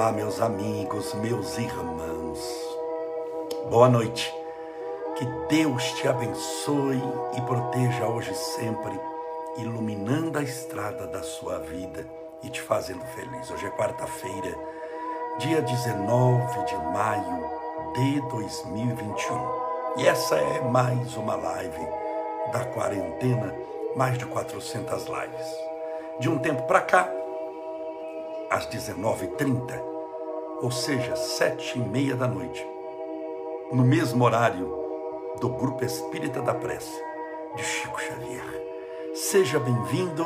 Olá, meus amigos, meus irmãos. Boa noite. Que Deus te abençoe e proteja hoje sempre, iluminando a estrada da sua vida e te fazendo feliz. Hoje é quarta-feira, dia 19 de maio de 2021. E essa é mais uma live da quarentena, mais de 400 lives. De um tempo para cá, às 19h30, ou seja, sete e meia da noite, no mesmo horário do Grupo Espírita da Prece de Chico Xavier. Seja bem-vindo,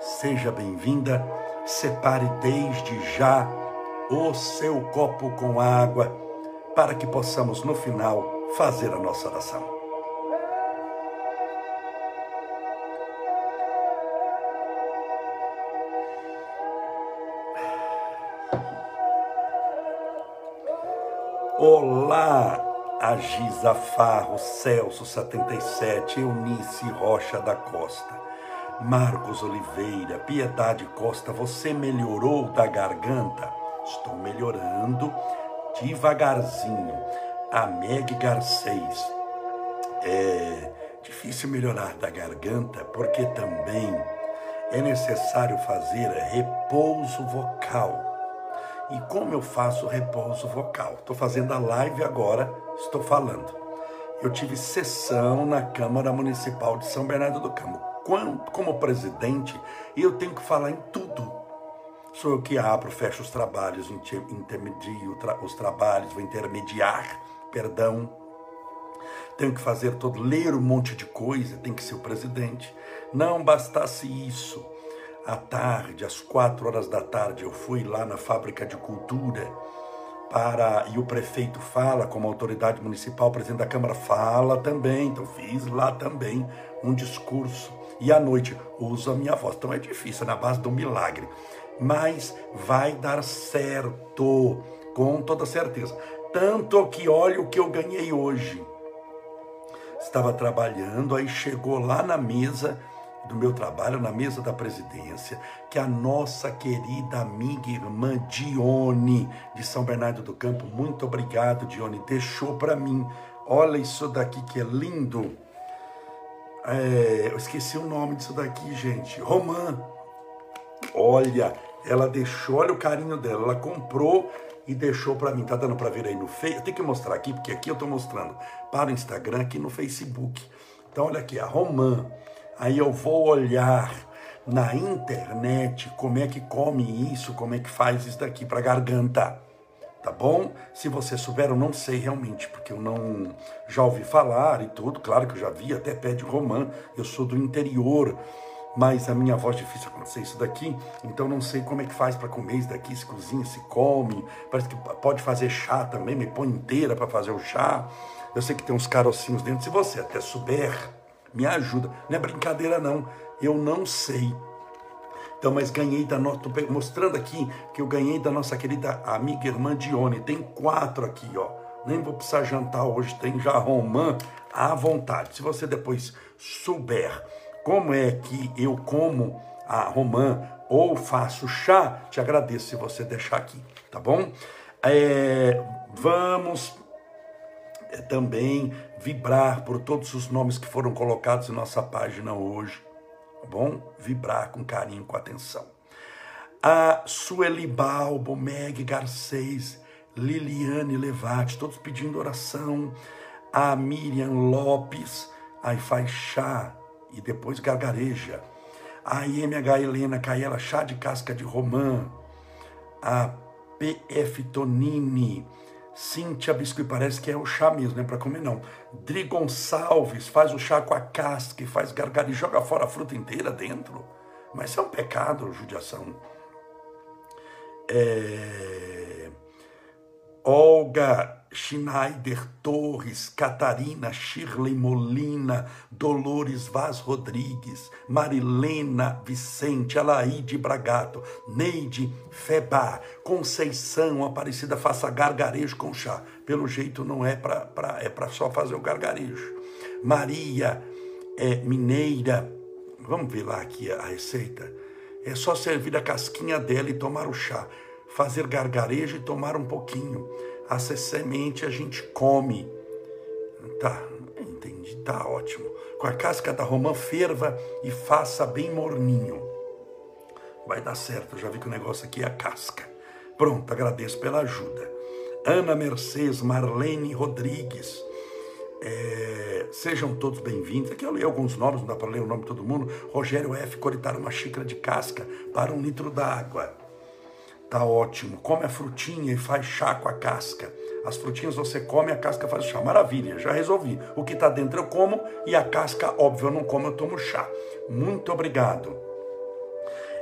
seja bem-vinda, separe desde já o seu copo com água para que possamos no final fazer a nossa oração. Olá, Agisa Farro, Celso 77, Eunice Rocha da Costa, Marcos Oliveira, Piedade Costa, você melhorou da garganta? Estou melhorando devagarzinho. A Meg Garcês, é difícil melhorar da garganta porque também é necessário fazer repouso vocal e como eu faço repouso vocal? Estou fazendo a live agora, estou falando. Eu tive sessão na Câmara Municipal de São Bernardo do Campo. Como presidente, eu tenho que falar em tudo. Sou eu que abro, fecho os trabalhos, intermedio os trabalhos, vou intermediar, perdão. Tenho que fazer todo, ler um monte de coisa, tem que ser o presidente. Não bastasse isso, à tarde, às quatro horas da tarde, eu fui lá na fábrica de cultura para e o prefeito fala como autoridade municipal, o presidente da Câmara fala também, então fiz lá também um discurso. E à noite uso a minha voz. Então é difícil, é na base do milagre. Mas vai dar certo, com toda certeza. Tanto que olha o que eu ganhei hoje. Estava trabalhando, aí chegou lá na mesa do meu trabalho na mesa da presidência, que a nossa querida amiga e irmã Dione, de São Bernardo do Campo, muito obrigado, Dione, deixou para mim. Olha isso daqui que é lindo. É, eu esqueci o nome disso daqui, gente. Romã. Olha, ela deixou, olha o carinho dela. Ela comprou e deixou para mim. Tá dando para ver aí no Face? Eu tenho que mostrar aqui, porque aqui eu estou mostrando para o Instagram, aqui no Facebook. Então, olha aqui, a Romã Aí eu vou olhar na internet como é que come isso, como é que faz isso daqui para garganta. Tá bom? Se você souber, eu não sei realmente, porque eu não já ouvi falar e tudo, claro que eu já vi até pé de romã, eu sou do interior, mas a minha voz é difícil acontecer isso daqui, então não sei como é que faz para comer isso daqui, se cozinha, se come, parece que pode fazer chá também, me põe inteira para fazer o chá. Eu sei que tem uns carocinhos dentro, se você até souber, me ajuda. Não é brincadeira, não. Eu não sei. Então, mas ganhei da nossa. mostrando aqui que eu ganhei da nossa querida amiga irmã Dione. Tem quatro aqui, ó. Nem vou precisar jantar hoje, tem já romã à vontade. Se você depois souber como é que eu como a romã ou faço chá, te agradeço se você deixar aqui, tá bom? É, vamos também vibrar por todos os nomes que foram colocados em nossa página hoje. Tá bom? Vibrar com carinho, com atenção. A Sueli Balbo, Meg Garcês, Liliane Levati, todos pedindo oração. A Miriam Lopes, aí faz chá e depois gargareja. A IMH Helena Caela, chá de casca de romã. A PF Tonini, Cíntia Biscuit, parece que é o chá mesmo, não é para comer não. Dri Gonçalves faz o chá com a casca e faz gargalo e joga fora a fruta inteira dentro. Mas isso é um pecado, judiação. É... Olga Schneider Torres, Catarina Shirley Molina, Dolores Vaz Rodrigues, Marilena Vicente, Alaide Bragato, Neide Febá, Conceição Aparecida, faça gargarejo com chá. Pelo jeito não é para é para só fazer o gargarejo. Maria é, Mineira, vamos ver lá aqui a receita. É só servir a casquinha dela e tomar o chá. fazer gargarejo e tomar um pouquinho. A semente a gente come. Tá, entendi, tá ótimo. Com a casca da romã, ferva e faça bem morninho. Vai dar certo, já vi que o negócio aqui é a casca. Pronto, agradeço pela ajuda. Ana Mercedes Marlene Rodrigues. É, sejam todos bem-vindos. Aqui eu leio alguns nomes, não dá para ler o nome de todo mundo. Rogério F. Coritar uma xícara de casca para um litro d'água. Tá ótimo. Come a frutinha e faz chá com a casca. As frutinhas você come, a casca faz chá. Maravilha, já resolvi. O que está dentro eu como e a casca, óbvio, eu não como, eu tomo chá. Muito obrigado.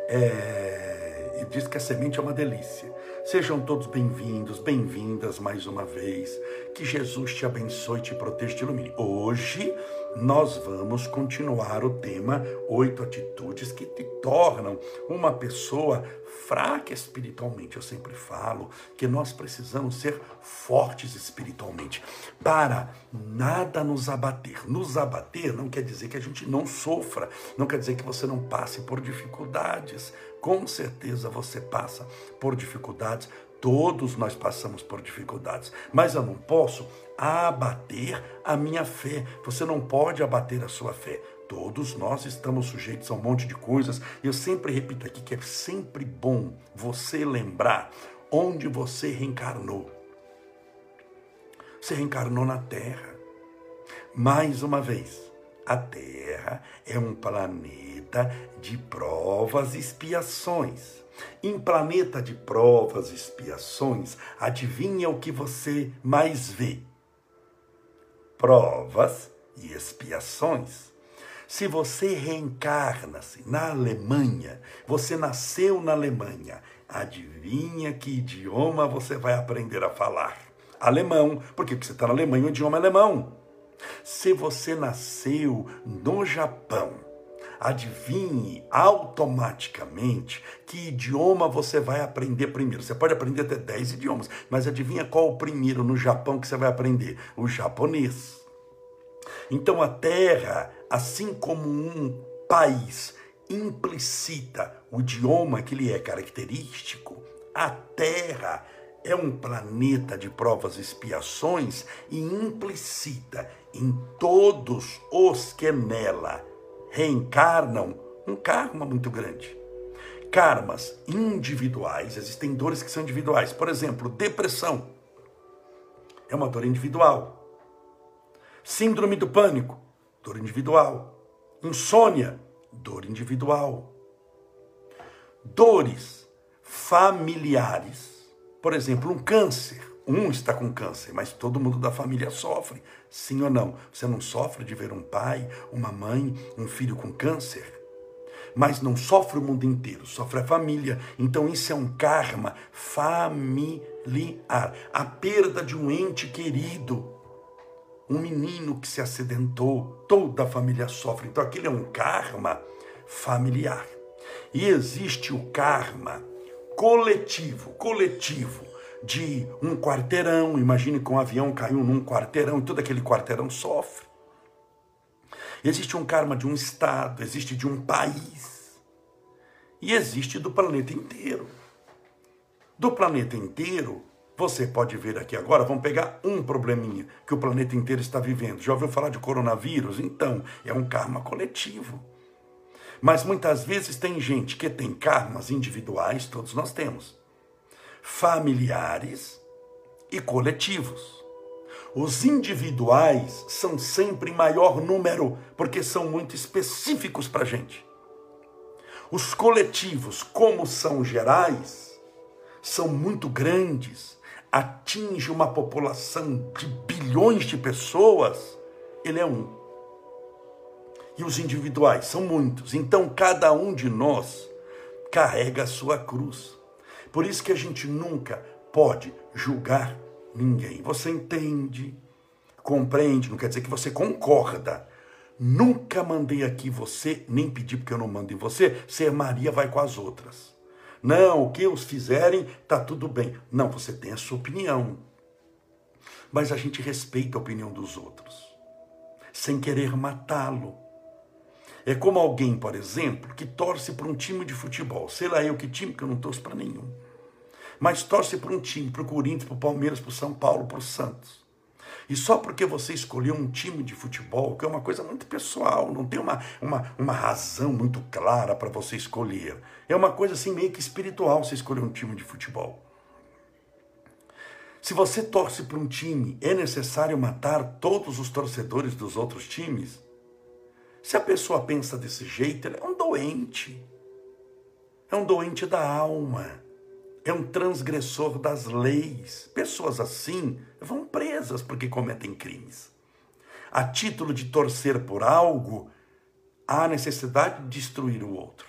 É... E diz que a semente é uma delícia. Sejam todos bem-vindos, bem-vindas mais uma vez. Que Jesus te abençoe, te proteja, te ilumine. Hoje nós vamos continuar o tema oito atitudes que te tornam uma pessoa fraca espiritualmente. Eu sempre falo que nós precisamos ser fortes espiritualmente para nada nos abater. Nos abater não quer dizer que a gente não sofra, não quer dizer que você não passe por dificuldades. Com certeza você passa por dificuldades, Todos nós passamos por dificuldades, mas eu não posso abater a minha fé. Você não pode abater a sua fé. Todos nós estamos sujeitos a um monte de coisas. Eu sempre repito aqui que é sempre bom você lembrar onde você reencarnou. Você reencarnou na Terra. Mais uma vez, a Terra é um planeta de provas e expiações. Em planeta de provas e expiações, adivinha o que você mais vê? Provas e expiações. Se você reencarna-se na Alemanha, você nasceu na Alemanha, adivinha que idioma você vai aprender a falar? Alemão, porque você está na Alemanha, o idioma é alemão. Se você nasceu no Japão, adivinhe automaticamente que idioma você vai aprender primeiro. Você pode aprender até 10 idiomas, mas adivinha qual o primeiro no Japão que você vai aprender? O japonês. Então a Terra, assim como um país implicita o idioma que lhe é característico, a Terra é um planeta de provas e expiações e implicita em todos os que nela reencarnam um karma muito grande. Karmas individuais, existem dores que são individuais. Por exemplo, depressão é uma dor individual. Síndrome do pânico, dor individual. Insônia, dor individual. Dores familiares, por exemplo, um câncer. Um está com câncer, mas todo mundo da família sofre. Sim ou não? Você não sofre de ver um pai, uma mãe, um filho com câncer? Mas não sofre o mundo inteiro, sofre a família. Então isso é um karma familiar. A perda de um ente querido. Um menino que se acidentou, toda a família sofre. Então aquele é um karma familiar. E existe o karma coletivo, coletivo de um quarteirão. Imagine que um avião caiu num quarteirão e todo aquele quarteirão sofre. Existe um karma de um estado, existe de um país. E existe do planeta inteiro. Do planeta inteiro, você pode ver aqui agora, vamos pegar um probleminha que o planeta inteiro está vivendo. Já ouviu falar de coronavírus? Então, é um karma coletivo. Mas muitas vezes tem gente que tem karmas individuais, todos nós temos familiares e coletivos. Os individuais são sempre maior número, porque são muito específicos para a gente. Os coletivos, como são gerais, são muito grandes, atinge uma população de bilhões de pessoas, ele é um. E os individuais são muitos. Então cada um de nós carrega a sua cruz. Por isso que a gente nunca pode julgar ninguém. Você entende, compreende, não quer dizer que você concorda. Nunca mandei aqui você, nem pedi porque eu não mando em você, ser Maria vai com as outras. Não, o que os fizerem, tá tudo bem. Não, você tem a sua opinião. Mas a gente respeita a opinião dos outros, sem querer matá-lo. É como alguém, por exemplo, que torce para um time de futebol. Sei lá eu que time, que eu não torço para nenhum. mas torce para um time, para o Corinthians, para o Palmeiras, para o São Paulo, para o Santos. E só porque você escolheu um time de futebol, que é uma coisa muito pessoal, não tem uma, uma, uma razão muito clara para você escolher. É uma coisa assim meio que espiritual você escolher um time de futebol. Se você torce para um time, é necessário matar todos os torcedores dos outros times? Se a pessoa pensa desse jeito, ela é um doente. É um doente da alma é um transgressor das leis. Pessoas assim vão presas porque cometem crimes. A título de torcer por algo, há necessidade de destruir o outro.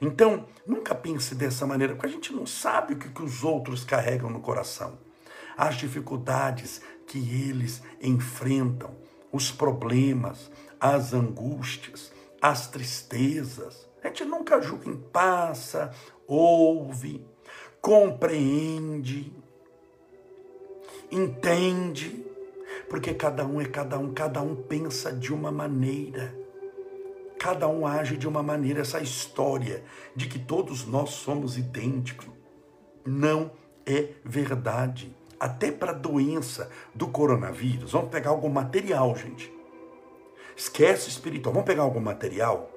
Então, nunca pense dessa maneira, porque a gente não sabe o que, que os outros carregam no coração. As dificuldades que eles enfrentam, os problemas, as angústias, as tristezas. A gente nunca julga em passa, ouve, compreende, entende, porque cada um é cada um, cada um pensa de uma maneira, cada um age de uma maneira. Essa história de que todos nós somos idênticos não é verdade. Até para a doença do coronavírus, vamos pegar algum material, gente. Esquece o espiritual, vamos pegar algum material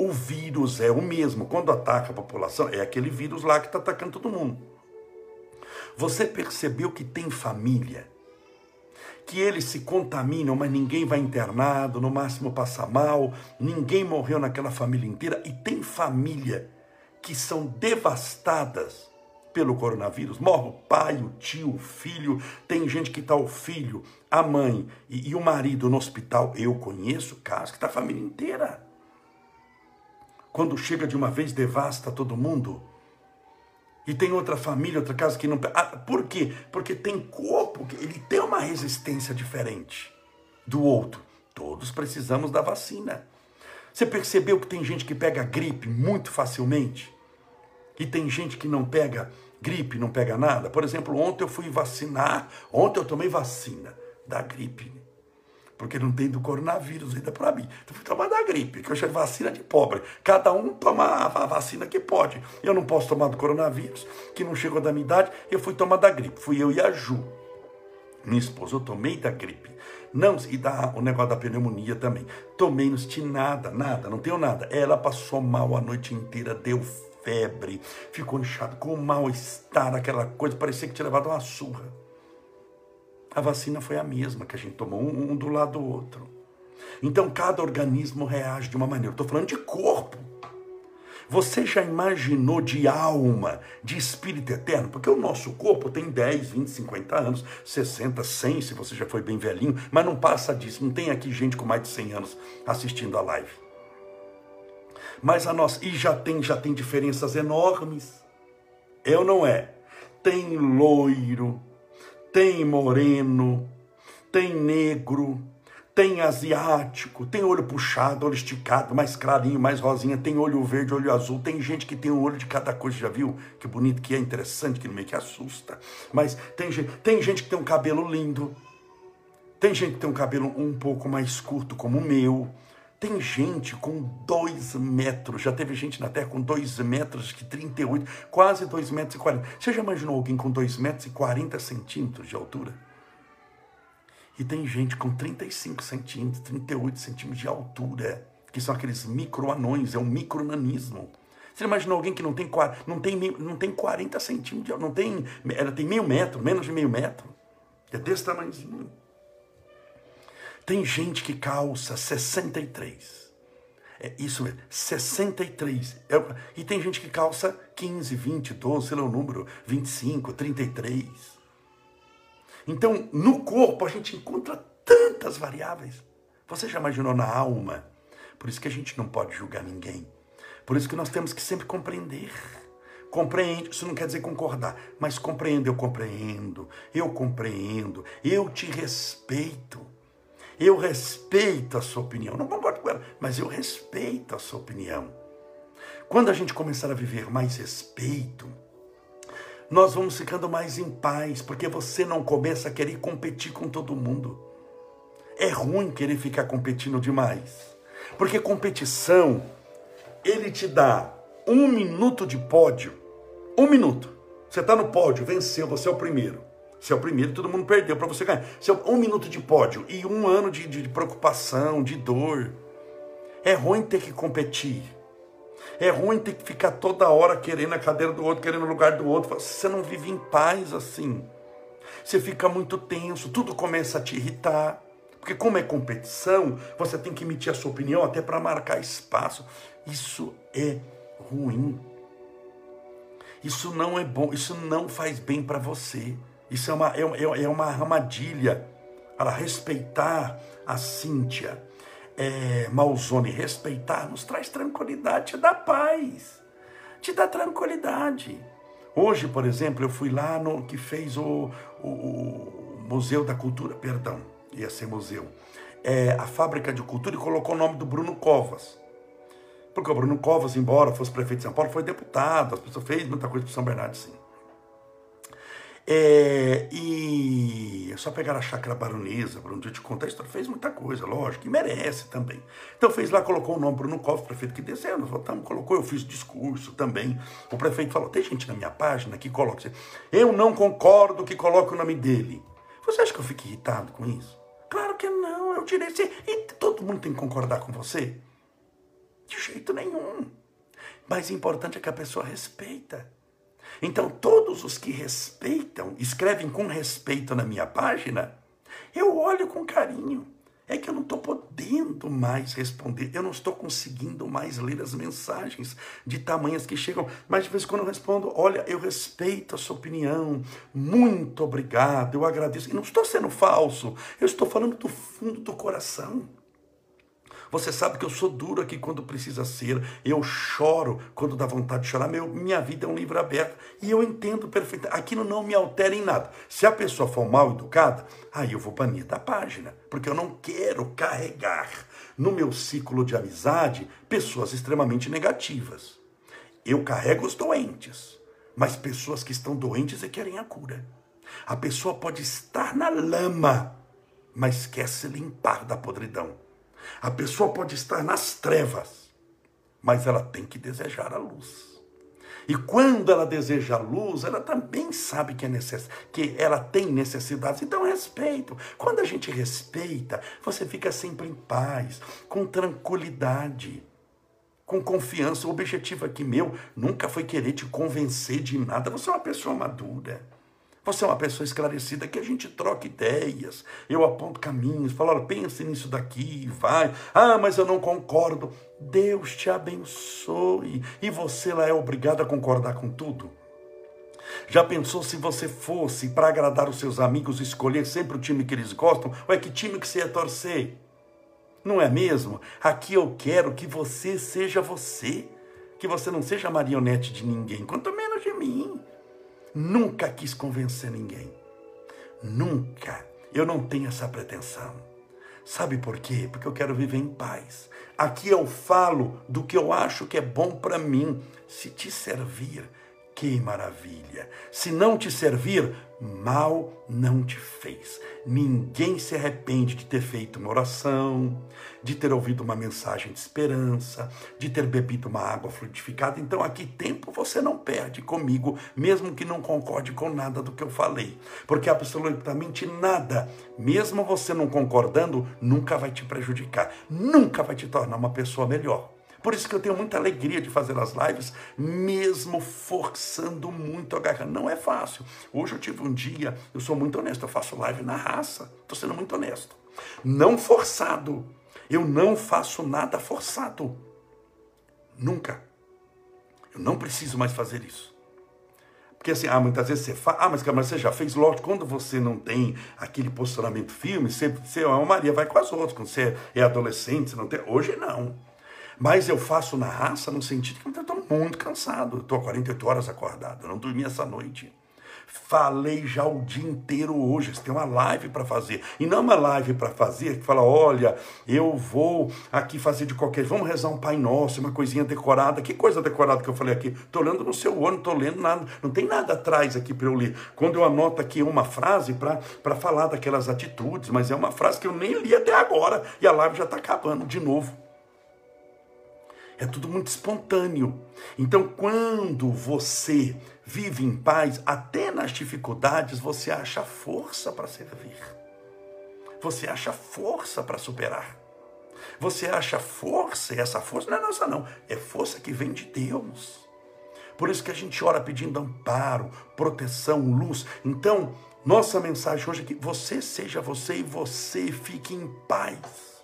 o vírus é o mesmo. Quando ataca a população, é aquele vírus lá que está atacando todo mundo. Você percebeu que tem família? Que eles se contaminam, mas ninguém vai internado, no máximo passa mal, ninguém morreu naquela família inteira. E tem família que são devastadas pelo coronavírus. Morre o pai, o tio, o filho. Tem gente que está o filho, a mãe e, e, o marido no hospital. Eu conheço casos que está a família inteira quando chega de uma vez, devasta todo mundo. E tem outra família, outra casa que não. Ah, por quê? Porque tem corpo, ele tem uma resistência diferente do outro. Todos precisamos da vacina. Você percebeu que tem gente que pega gripe muito facilmente? E tem gente que não pega gripe, não pega nada? Por exemplo, ontem eu fui vacinar, ontem eu tomei vacina da gripe porque não tem do coronavírus ainda para mim. Então fui tomar da gripe, que eu chamo vacina de pobre. Cada um toma a vacina que pode. Eu não posso tomar do coronavírus, que não chegou da minha idade, eu fui tomar da gripe. Fui eu e a Ju. Minha esposa, eu tomei da gripe. Não, e da, o negócio da pneumonia também. Tomei, não senti nada, nada, não tenho nada. Ela passou mal a noite inteira, deu febre, ficou inchado, com mal-estar, aquela coisa, parecia que tinha levado uma surra a vacina foi a mesma que a gente tomou, um, um do lado do outro. Então cada organismo reage de uma maneira. Estou falando de corpo. Você já imaginou de alma, de espírito eterno? Porque o nosso corpo tem 10, 20, 50 anos, 60, 100, se você já foi bem velhinho, mas não passa disso. Não tem aqui gente com mais de 100 anos assistindo a live. Mas a nossa. E já tem, já tem diferenças enormes. É ou não é? Tem loiro, tem moreno, tem negro, tem asiático, tem olho puxado, olho esticado, mais clarinho, mais rosinha, tem olho verde, olho azul, tem gente que tem um olho de cada coisa, já viu? Que bonito que é, interessante, que meio que assusta. Mas tem gente, tem gente que tem um cabelo lindo, tem gente que tem um cabelo um pouco mais curto, como o meu, tem gente com dois metros, já teve gente na Terra com dois metros, que 38, quase dois metros e 40. Você já imaginou alguém com dois metros e 40 centímetros de altura? E tem gente com 35 centímetros, 38 centímetros de altura, que são aqueles microanões, é um micronanismo. Você imaginou alguém que não tem, não tem, não tem 40 centímetros, não tem, ela tem meio metro, menos de meio metro. É desse tamanhozinho. Tem gente que calça 63. É isso mesmo, 63. É, e tem gente que calça 15, 20, 12, sei lá o número, 25, 33. Então, no corpo a gente encontra tantas variáveis. Você já imaginou na alma? Por isso que a gente não pode julgar ninguém. Por isso que nós temos que sempre compreender. Compreende, isso não quer dizer concordar, mas compreendo, eu compreendo, eu compreendo, eu te respeito. Eu respeito a sua opinião. Não concordo com ela, mas eu respeito a sua opinião. Quando a gente começar a viver mais respeito, nós vamos ficando mais em paz, porque você não começa a querer competir com todo mundo. É ruim querer ficar competindo demais, porque competição, ele te dá um minuto de pódio, um minuto, Você está no pódio, venceu, você é o primeiro. Você é o primeiro, todo mundo perdeu para você ganhar. Você é um minuto de pódio e um ano de, de, de preocupação, de dor. É ruim ter que competir. É ruim ter que ficar toda hora querendo a cadeira do outro, querendo o lugar do outro. Você não vive em paz assim. Você fica muito tenso, tudo começa a te irritar. Porque como é competição, você tem que emitir a sua opinião até para marcar espaço. Isso é ruim. Isso não é bom, isso não faz bem para você. Isso é uma, é, é, é uma armadilha. Para respeitar a Cíntia é, Malzone, respeitar, nos traz tranquilidade, te dá paz, te dá tranquilidade. Hoje, por exemplo, eu fui lá no que fez o, o, o Museu da Cultura, perdão, ia ser museu, é, a Fábrica de Cultura e colocou o nome do Bruno Covas. Porque o Bruno Covas, embora fosse prefeito de São Paulo, foi deputado, as pessoas fez muita coisa para São Bernardo, sim. É, e é só pegar a chácara baronesa, um dia te contar a história, fez muita coisa, lógico, e merece também. Então fez lá, colocou o nome Bruno Covas, prefeito que desceu, nós votamos, colocou, eu fiz discurso também. O prefeito falou, tem gente na minha página que coloca, eu não concordo que coloque o nome dele. Você acha que eu fico irritado com isso? Claro que não, eu tirei. E todo mundo tem que concordar com você? De jeito nenhum. Mas o importante é que a pessoa respeita. Então, todos os que respeitam, escrevem com respeito na minha página, eu olho com carinho. É que eu não estou podendo mais responder, eu não estou conseguindo mais ler as mensagens de tamanhas que chegam, mas de vez em quando eu respondo: olha, eu respeito a sua opinião, muito obrigado, eu agradeço. E não estou sendo falso, eu estou falando do fundo do coração. Você sabe que eu sou duro aqui quando precisa ser. Eu choro quando dá vontade de chorar. Meu, minha vida é um livro aberto. E eu entendo perfeitamente. Aquilo não me altera em nada. Se a pessoa for mal educada, aí eu vou banir da página. Porque eu não quero carregar no meu ciclo de amizade pessoas extremamente negativas. Eu carrego os doentes. Mas pessoas que estão doentes e querem a cura. A pessoa pode estar na lama, mas quer se limpar da podridão. A pessoa pode estar nas trevas, mas ela tem que desejar a luz. E quando ela deseja a luz, ela também sabe que, é necess... que ela tem necessidades. Então, respeito. Quando a gente respeita, você fica sempre em paz, com tranquilidade, com confiança. O objetivo aqui meu nunca foi querer te convencer de nada. Você é uma pessoa madura. Você é uma pessoa esclarecida, que a gente troca ideias. Eu aponto caminhos, falo, olha, pense nisso daqui, vai. Ah, mas eu não concordo. Deus te abençoe. E você lá é obrigado a concordar com tudo? Já pensou se você fosse para agradar os seus amigos escolher sempre o time que eles gostam? Ou é que time que você ia torcer? Não é mesmo? Aqui eu quero que você seja você. Que você não seja marionete de ninguém, quanto menos de mim. Nunca quis convencer ninguém. Nunca. Eu não tenho essa pretensão. Sabe por quê? Porque eu quero viver em paz. Aqui eu falo do que eu acho que é bom para mim. Se te servir, que maravilha. Se não te servir, mal não te fez. Ninguém se arrepende de ter feito uma oração, de ter ouvido uma mensagem de esperança, de ter bebido uma água fluidificada. Então, aqui tempo você não perde comigo, mesmo que não concorde com nada do que eu falei, porque absolutamente nada, mesmo você não concordando, nunca vai te prejudicar, nunca vai te tornar uma pessoa melhor. Por isso que eu tenho muita alegria de fazer as lives, mesmo forçando muito a garra. Não é fácil. Hoje eu tive um dia, eu sou muito honesto, eu faço live na raça. Estou sendo muito honesto. Não forçado. Eu não faço nada forçado. Nunca. Eu não preciso mais fazer isso. Porque assim, ah, muitas vezes você fala, ah, mas, mas você já fez, lógico, quando você não tem aquele posicionamento firme, você, você é uma Maria, vai com as outras, quando você é adolescente, você não tem. Hoje não. Mas eu faço na raça no sentido que eu estou muito cansado. Estou há 48 horas acordado, não dormi essa noite. Falei já o dia inteiro hoje. Você tem uma live para fazer. E não uma live para fazer que fala: olha, eu vou aqui fazer de qualquer. Vamos rezar um Pai Nosso, uma coisinha decorada. Que coisa decorada que eu falei aqui? Estou lendo no seu não estou lendo nada. Não tem nada atrás aqui para eu ler. Quando eu anoto aqui uma frase para falar daquelas atitudes, mas é uma frase que eu nem li até agora. E a live já está acabando de novo. É tudo muito espontâneo. Então, quando você vive em paz, até nas dificuldades, você acha força para servir. Você acha força para superar. Você acha força, e essa força não é nossa, não. É força que vem de Deus. Por isso que a gente ora pedindo amparo, proteção, luz. Então, nossa mensagem hoje é que você seja você e você fique em paz.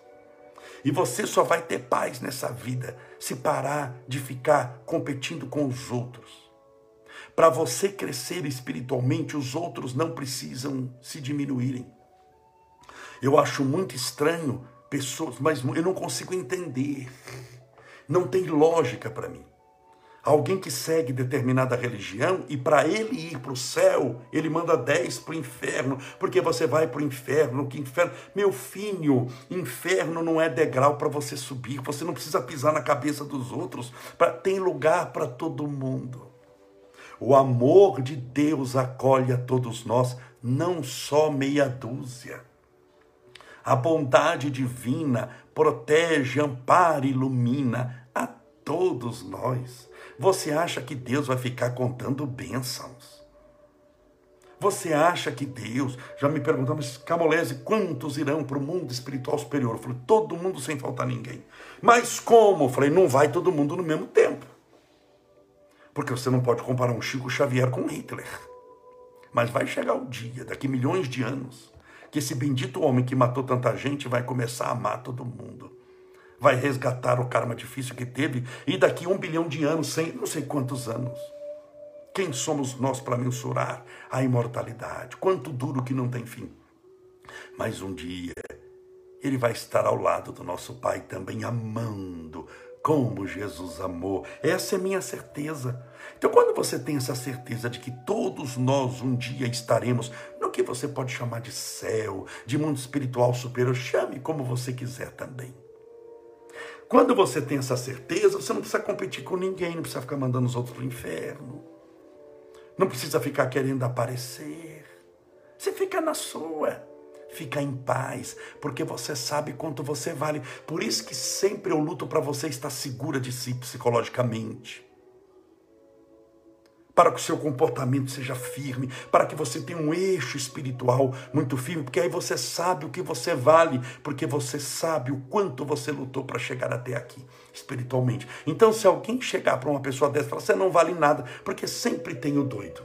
E você só vai ter paz nessa vida se parar de ficar competindo com os outros. Para você crescer espiritualmente, os outros não precisam se diminuírem. Eu acho muito estranho pessoas, mas eu não consigo entender. Não tem lógica para mim. Alguém que segue determinada religião e para ele ir para o céu, ele manda 10 para o inferno, porque você vai para o inferno, que inferno. Meu filho, inferno não é degrau para você subir, você não precisa pisar na cabeça dos outros, pra, tem lugar para todo mundo. O amor de Deus acolhe a todos nós, não só meia dúzia. A bondade divina protege, ampara, ilumina a todos nós. Você acha que Deus vai ficar contando bênçãos? Você acha que Deus, já me perguntamos, Camolese, quantos irão para o mundo espiritual superior? Eu falei, todo mundo sem faltar ninguém. Mas como? Eu falei, não vai todo mundo no mesmo tempo. Porque você não pode comparar um Chico Xavier com Hitler. Mas vai chegar o dia, daqui milhões de anos, que esse bendito homem que matou tanta gente vai começar a amar todo mundo. Vai resgatar o karma difícil que teve e daqui um bilhão de anos, sem não sei quantos anos. Quem somos nós para mensurar a imortalidade? Quanto duro que não tem fim. Mas um dia ele vai estar ao lado do nosso Pai também amando como Jesus amou. Essa é minha certeza. Então, quando você tem essa certeza de que todos nós um dia estaremos no que você pode chamar de céu, de mundo espiritual superior, chame como você quiser também. Quando você tem essa certeza, você não precisa competir com ninguém, não precisa ficar mandando os outros para o inferno, não precisa ficar querendo aparecer. Você fica na sua fica em paz, porque você sabe quanto você vale. Por isso que sempre eu luto para você estar segura de si psicologicamente. Para que o seu comportamento seja firme, para que você tenha um eixo espiritual muito firme, porque aí você sabe o que você vale, porque você sabe o quanto você lutou para chegar até aqui, espiritualmente. Então, se alguém chegar para uma pessoa dessa e falar, você não vale nada, porque sempre tem o doido.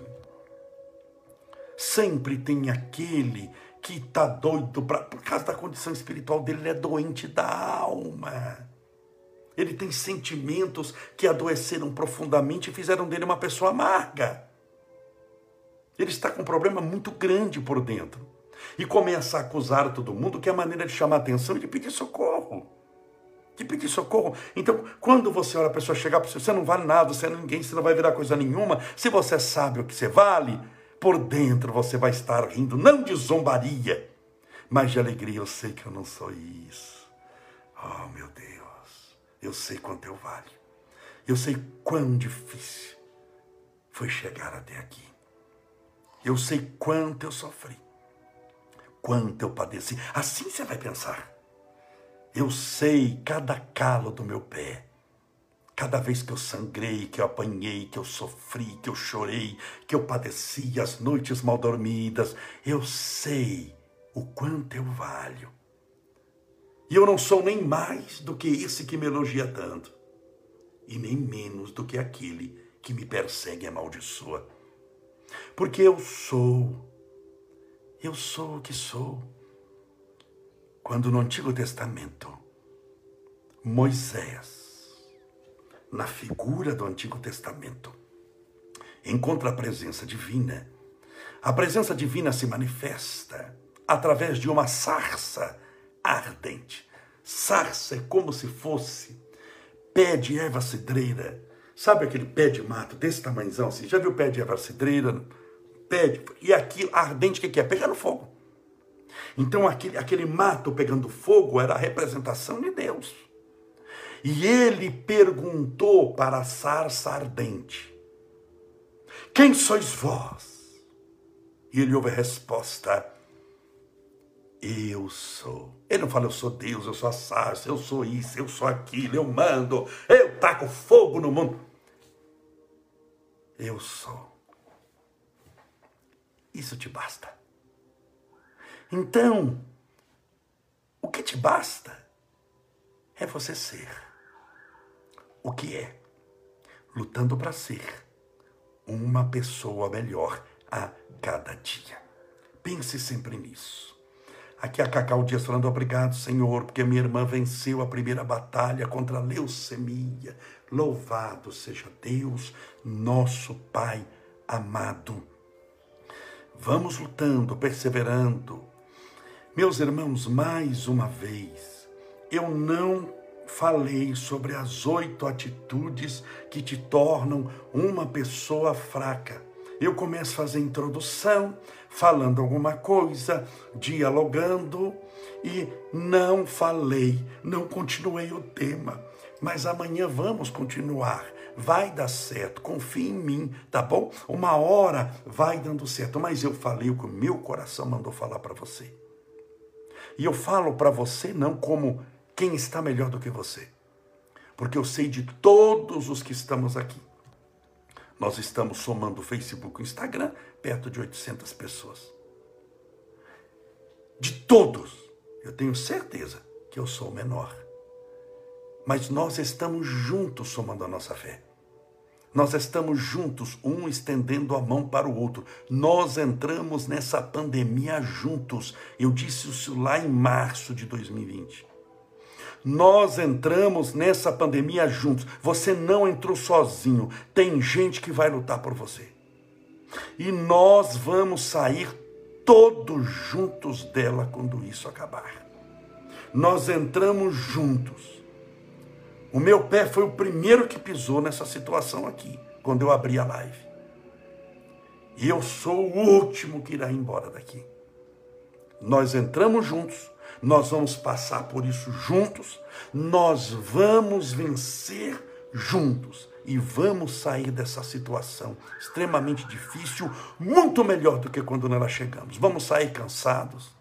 Sempre tem aquele que está doido pra, por causa da condição espiritual dele, ele é doente da alma. Ele tem sentimentos que adoeceram profundamente e fizeram dele uma pessoa amarga. Ele está com um problema muito grande por dentro. E começa a acusar todo mundo que é a maneira de chamar atenção e de pedir socorro. De pedir socorro. Então, quando você olha a pessoa chegar para você, você não vale nada, você é ninguém, você não vai virar coisa nenhuma. Se você sabe o que você vale, por dentro você vai estar rindo, não de zombaria, mas de alegria. Eu sei que eu não sou isso. Oh, meu Deus, eu sei quanto eu valho. Eu sei quão difícil foi chegar até aqui. Eu sei quanto eu sofri, quanto eu padeci. Assim você vai pensar. Eu sei cada calo do meu pé Cada vez que eu sangrei, que eu apanhei, que eu sofri, que eu chorei, que eu padeci as noites mal dormidas, eu sei o quanto eu valho. E eu não sou nem mais do que esse que me elogia tanto, e nem menos do que aquele que me persegue e amaldiçoa. Porque eu sou, eu sou o que sou. Quando no Antigo Testamento, Moisés na figura do Antigo Testamento, encontra a presença divina. A presença divina se manifesta através de uma sarça ardente. Sarça é como se fosse pé de erva cidreira. Sabe aquele pé de mato desse tamanhozão assim? Já viu pé de erva cidreira? Pé de... E aquilo ardente, o que é? Pegando fogo. Então aquele, aquele mato pegando fogo era a representação de Deus. E ele perguntou para a sarça ardente: Quem sois vós? E ele ouve a resposta: Eu sou. Ele não fala, eu sou Deus, eu sou a sarça, eu sou isso, eu sou aquilo, eu mando, eu taco fogo no mundo. Eu sou. Isso te basta. Então, o que te basta é você ser. O que é? Lutando para ser uma pessoa melhor a cada dia. Pense sempre nisso. Aqui a Cacau Dias falando obrigado, Senhor, porque minha irmã venceu a primeira batalha contra a leucemia. Louvado seja Deus, nosso Pai amado. Vamos lutando, perseverando. Meus irmãos, mais uma vez, eu não falei sobre as oito atitudes que te tornam uma pessoa fraca. Eu começo a fazer introdução, falando alguma coisa, dialogando e não falei, não continuei o tema. Mas amanhã vamos continuar. Vai dar certo, confie em mim, tá bom? Uma hora vai dando certo, mas eu falei o que o meu coração mandou falar para você. E eu falo para você não como quem está melhor do que você? Porque eu sei de todos os que estamos aqui. Nós estamos somando Facebook e Instagram perto de 800 pessoas. De todos, eu tenho certeza que eu sou o menor. Mas nós estamos juntos somando a nossa fé. Nós estamos juntos, um estendendo a mão para o outro. Nós entramos nessa pandemia juntos. Eu disse isso lá em março de 2020. Nós entramos nessa pandemia juntos. Você não entrou sozinho. Tem gente que vai lutar por você. E nós vamos sair todos juntos dela quando isso acabar. Nós entramos juntos. O meu pé foi o primeiro que pisou nessa situação aqui, quando eu abri a live. E eu sou o último que irá embora daqui. Nós entramos juntos, nós vamos passar por isso juntos, nós vamos vencer juntos. E vamos sair dessa situação extremamente difícil, muito melhor do que quando nós chegamos. Vamos sair cansados,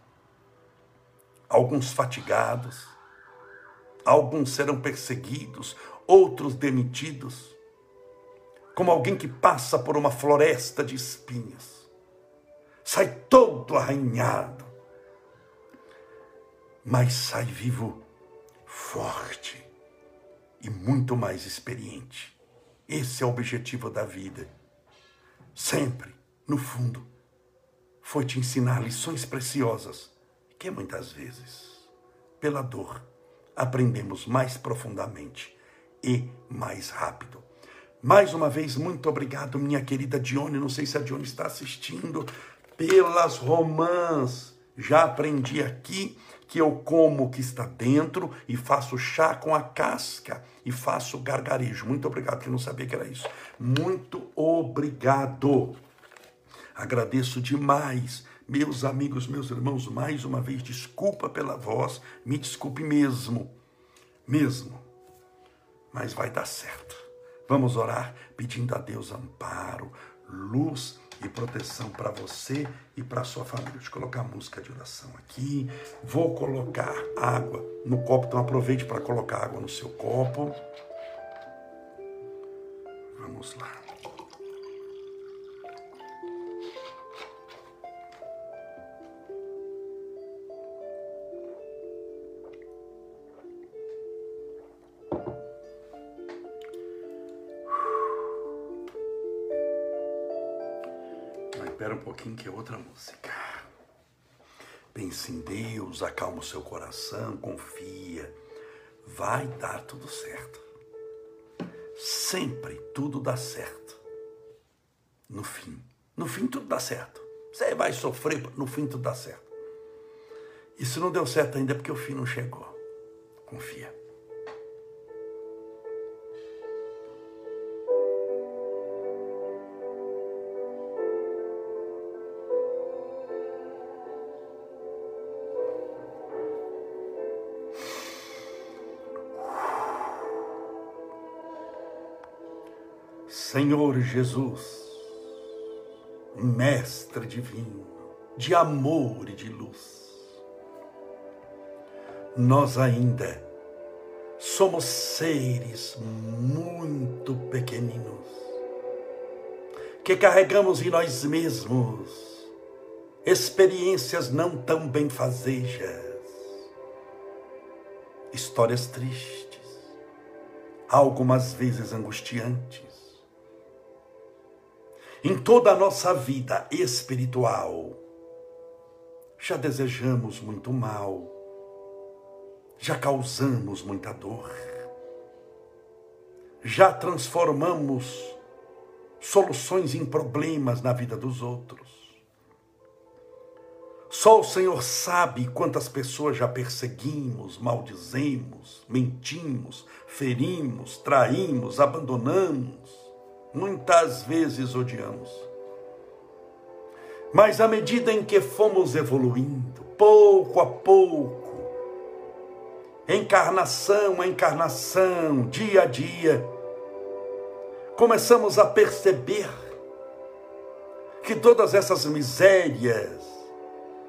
alguns fatigados, alguns serão perseguidos, outros demitidos, como alguém que passa por uma floresta de espinhas, sai todo arranhado, mas sai vivo, forte e muito mais experiente. Esse é o objetivo da vida. Sempre, no fundo, foi te ensinar lições preciosas que muitas vezes, pela dor, aprendemos mais profundamente e mais rápido. Mais uma vez, muito obrigado, minha querida Dione. Não sei se a Dione está assistindo. Pelas romãs, já aprendi aqui que eu como o que está dentro e faço chá com a casca e faço gargarejo. Muito obrigado, que não sabia que era isso. Muito obrigado. Agradeço demais. Meus amigos, meus irmãos, mais uma vez, desculpa pela voz, me desculpe mesmo, mesmo, mas vai dar certo. Vamos orar pedindo a Deus amparo, luz e proteção para você e para sua família. Deixa eu colocar a música de oração aqui. Vou colocar água no copo, então aproveite para colocar água no seu copo. Vamos lá. Espera um pouquinho que é outra música. Pense em Deus, acalma o seu coração, confia. Vai dar tudo certo. Sempre tudo dá certo. No fim. No fim tudo dá certo. Você vai sofrer, no fim tudo dá certo. E se não deu certo ainda é porque o fim não chegou. Confia. Senhor Jesus, Mestre divino, de amor e de luz, nós ainda somos seres muito pequeninos, que carregamos em nós mesmos experiências não tão benfazejas, histórias tristes, algumas vezes angustiantes. Em toda a nossa vida espiritual, já desejamos muito mal, já causamos muita dor, já transformamos soluções em problemas na vida dos outros. Só o Senhor sabe quantas pessoas já perseguimos, maldizemos, mentimos, ferimos, traímos, abandonamos, muitas vezes odiamos. Mas à medida em que fomos evoluindo, pouco a pouco, encarnação a encarnação, dia a dia, começamos a perceber que todas essas misérias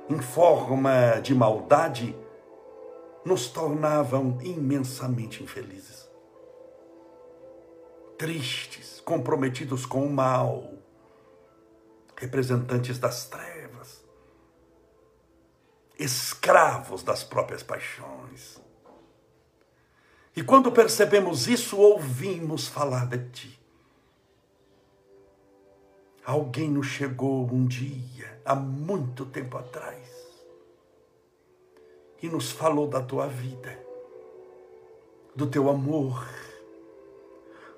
em forma de maldade nos tornavam imensamente infelizes, tristes, comprometidos com o mal representantes das trevas, escravos das próprias paixões. E quando percebemos isso, ouvimos falar de ti. Alguém nos chegou um dia, há muito tempo atrás, e nos falou da tua vida, do teu amor,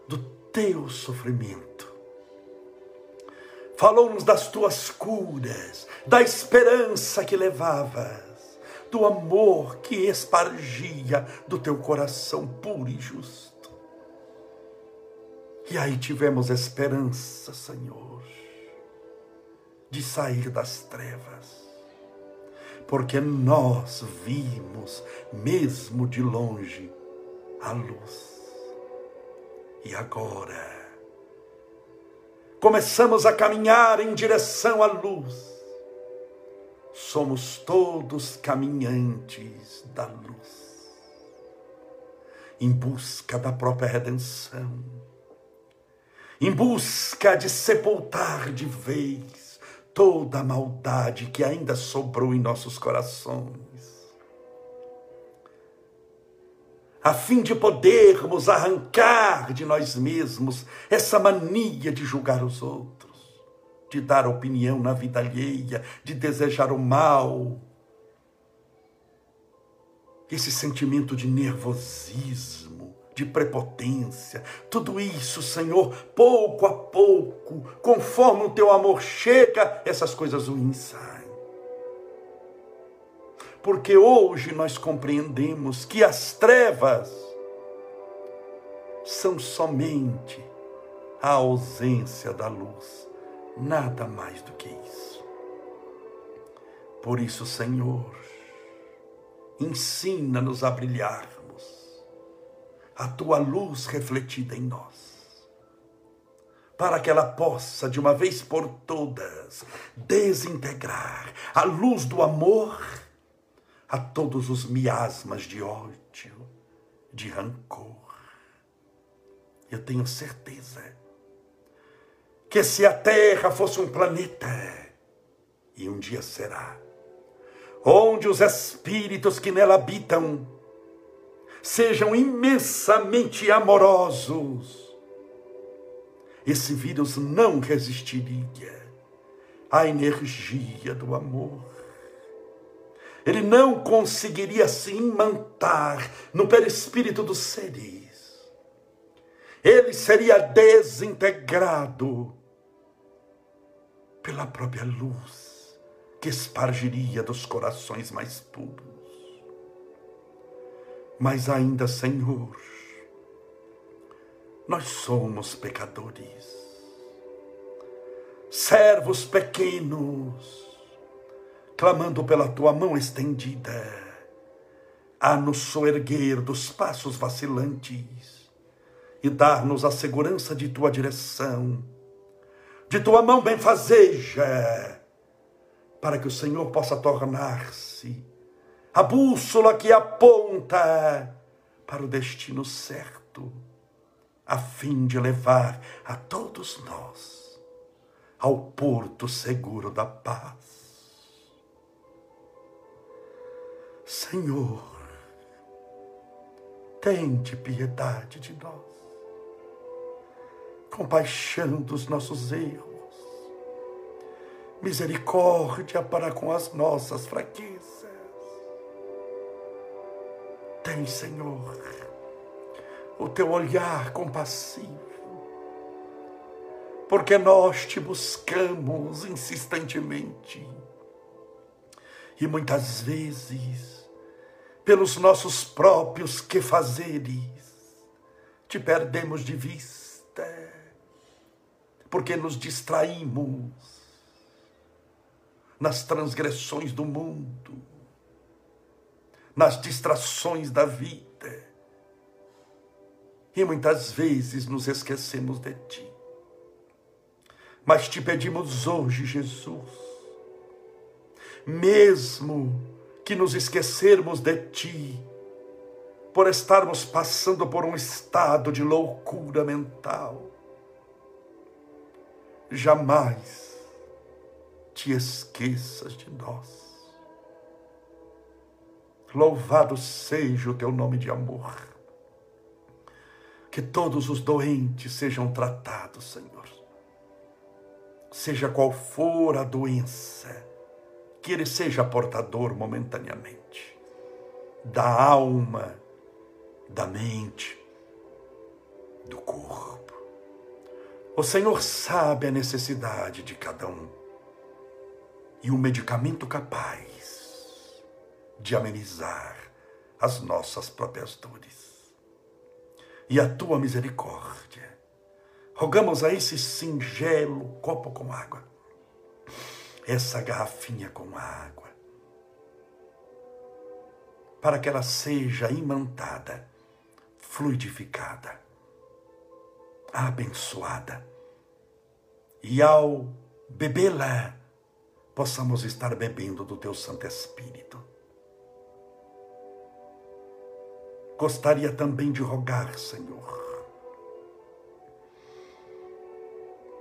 do teu sofrimento falou-nos das tuas curas, da esperança que levavas, do amor que espargia do teu coração puro e justo. E aí tivemos esperança, Senhor, de sair das trevas, porque nós vimos, mesmo de longe, a luz. E agora, começamos a caminhar em direção à luz. Somos todos caminhantes da luz, em busca da própria redenção, em busca de sepultar de vez toda a maldade que ainda sobrou em nossos corações a fim de podermos arrancar de nós mesmos essa mania de julgar os outros, de dar opinião na vida alheia, de desejar o mal. Esse sentimento de nervosismo, de prepotência, tudo isso, Senhor, pouco a pouco, conforme o teu amor chega, essas coisas ruins saem porque hoje nós compreendemos que as trevas são somente a ausência da luz, nada mais do que isso. Por isso, Senhor, ensina-nos a brilharmos, a tua luz refletida em nós para que ela possa, de uma vez por todas, desintegrar a luz do amor a todos os miasmas de ódio, de rancor. Eu tenho certeza que se a Terra fosse um planeta, e um dia será, onde os espíritos que nela habitam sejam imensamente amorosos, esse vírus não resistiria à energia do amor ele não conseguiria se imantar no perispírito dos seres. Ele seria desintegrado pela própria luz que espargiria dos corações mais puros. Mas ainda, Senhor, nós somos pecadores, servos pequenos, clamando pela tua mão estendida, a nos soerguer dos passos vacilantes e dar-nos a segurança de tua direção, de tua mão benfazeja, para que o Senhor possa tornar-se a bússola que aponta para o destino certo, a fim de levar a todos nós ao porto seguro da paz. Senhor, tende piedade de nós, compaixão dos nossos erros, misericórdia para com as nossas fraquezas. Tem, Senhor, o teu olhar compassivo, porque nós te buscamos insistentemente e muitas vezes, pelos nossos próprios quefazeres, te perdemos de vista, porque nos distraímos nas transgressões do mundo, nas distrações da vida e muitas vezes nos esquecemos de Ti. Mas te pedimos hoje, Jesus, mesmo que nos esquecermos de Ti, por estarmos passando por um estado de loucura mental, jamais te esqueças de nós. Louvado seja o teu nome de amor que todos os doentes sejam tratados, Senhor. Seja qual for a doença, que ele seja portador momentaneamente, da alma, da mente, do corpo. O Senhor sabe a necessidade de cada um e um medicamento capaz de amenizar as nossas próprias dores e a tua misericórdia. Rogamos a esse singelo copo com água, essa garrafinha com água, para que ela seja imantada, fluidificada, abençoada, e ao bebê-la, possamos estar bebendo do teu Santo Espírito. Gostaria também de rogar, Senhor,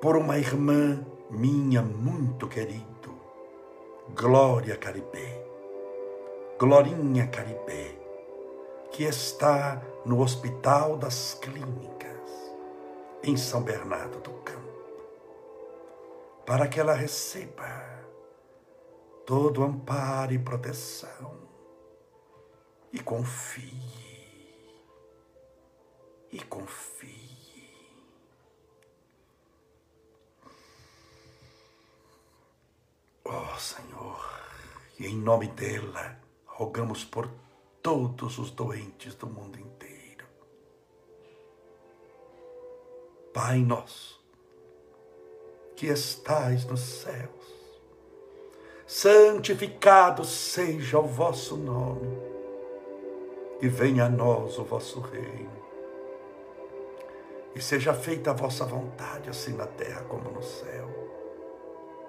por uma irmã minha muito querido, Glória Caribé, Glorinha Caribé, que está no Hospital das Clínicas, em São Bernardo do Campo, para que ela receba todo amparo e proteção e confie e confie. Ó oh, Senhor, e em nome dela, rogamos por todos os doentes do mundo inteiro. Pai nosso, que estais nos céus, santificado seja o vosso nome, e venha a nós o vosso reino e seja feita a vossa vontade, assim na terra como no céu.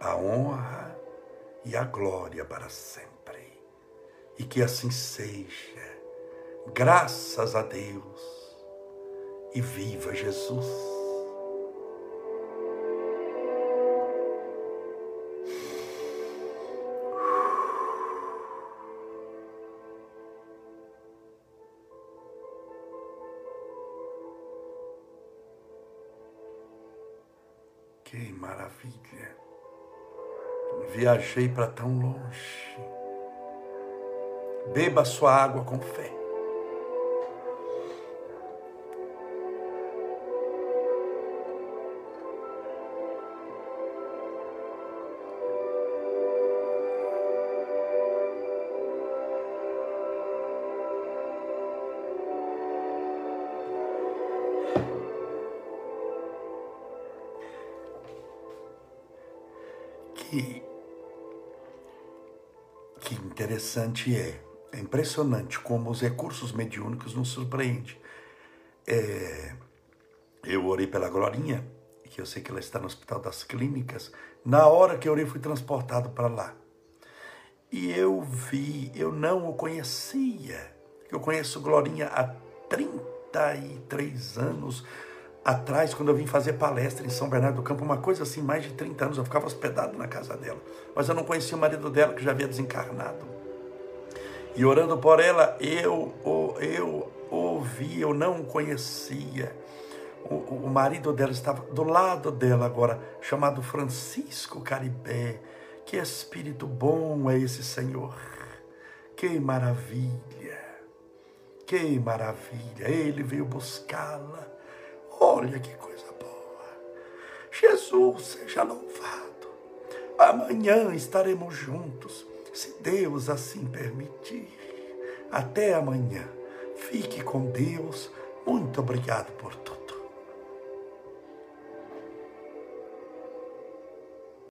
a honra e a glória para sempre. E que assim seja, graças a Deus, e viva Jesus. viajei para tão longe. Beba sua água com fé. que que interessante é, é impressionante como os recursos mediúnicos nos surpreendem. É, eu orei pela Glorinha, que eu sei que ela está no Hospital das Clínicas. Na hora que eu orei, fui transportado para lá. E eu vi, eu não o conhecia. Eu conheço Glorinha há 33 anos atrás, quando eu vim fazer palestra em São Bernardo do Campo, uma coisa assim, mais de 30 anos, eu ficava hospedado na casa dela. Mas eu não conhecia o marido dela, que já havia desencarnado. E orando por ela, eu, eu ouvi, eu não conhecia. O, o marido dela estava do lado dela agora, chamado Francisco Caribé. Que espírito bom é esse Senhor. Que maravilha. Que maravilha. Ele veio buscá-la Olha que coisa boa. Jesus seja louvado. Amanhã estaremos juntos, se Deus assim permitir. Até amanhã. Fique com Deus. Muito obrigado por tudo.